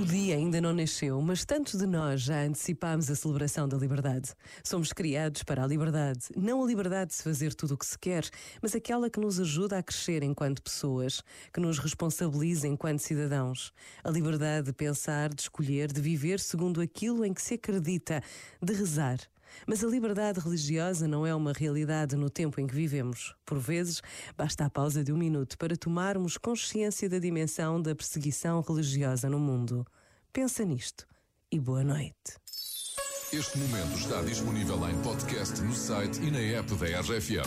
O dia ainda não nasceu, mas tantos de nós já antecipámos a celebração da liberdade. Somos criados para a liberdade, não a liberdade de se fazer tudo o que se quer, mas aquela que nos ajuda a crescer enquanto pessoas, que nos responsabiliza enquanto cidadãos. A liberdade de pensar, de escolher, de viver segundo aquilo em que se acredita, de rezar. Mas a liberdade religiosa não é uma realidade no tempo em que vivemos. Por vezes, basta a pausa de um minuto para tomarmos consciência da dimensão da perseguição religiosa no mundo. Pensa nisto e boa noite. Este momento está disponível em podcast no site e na app da RFM.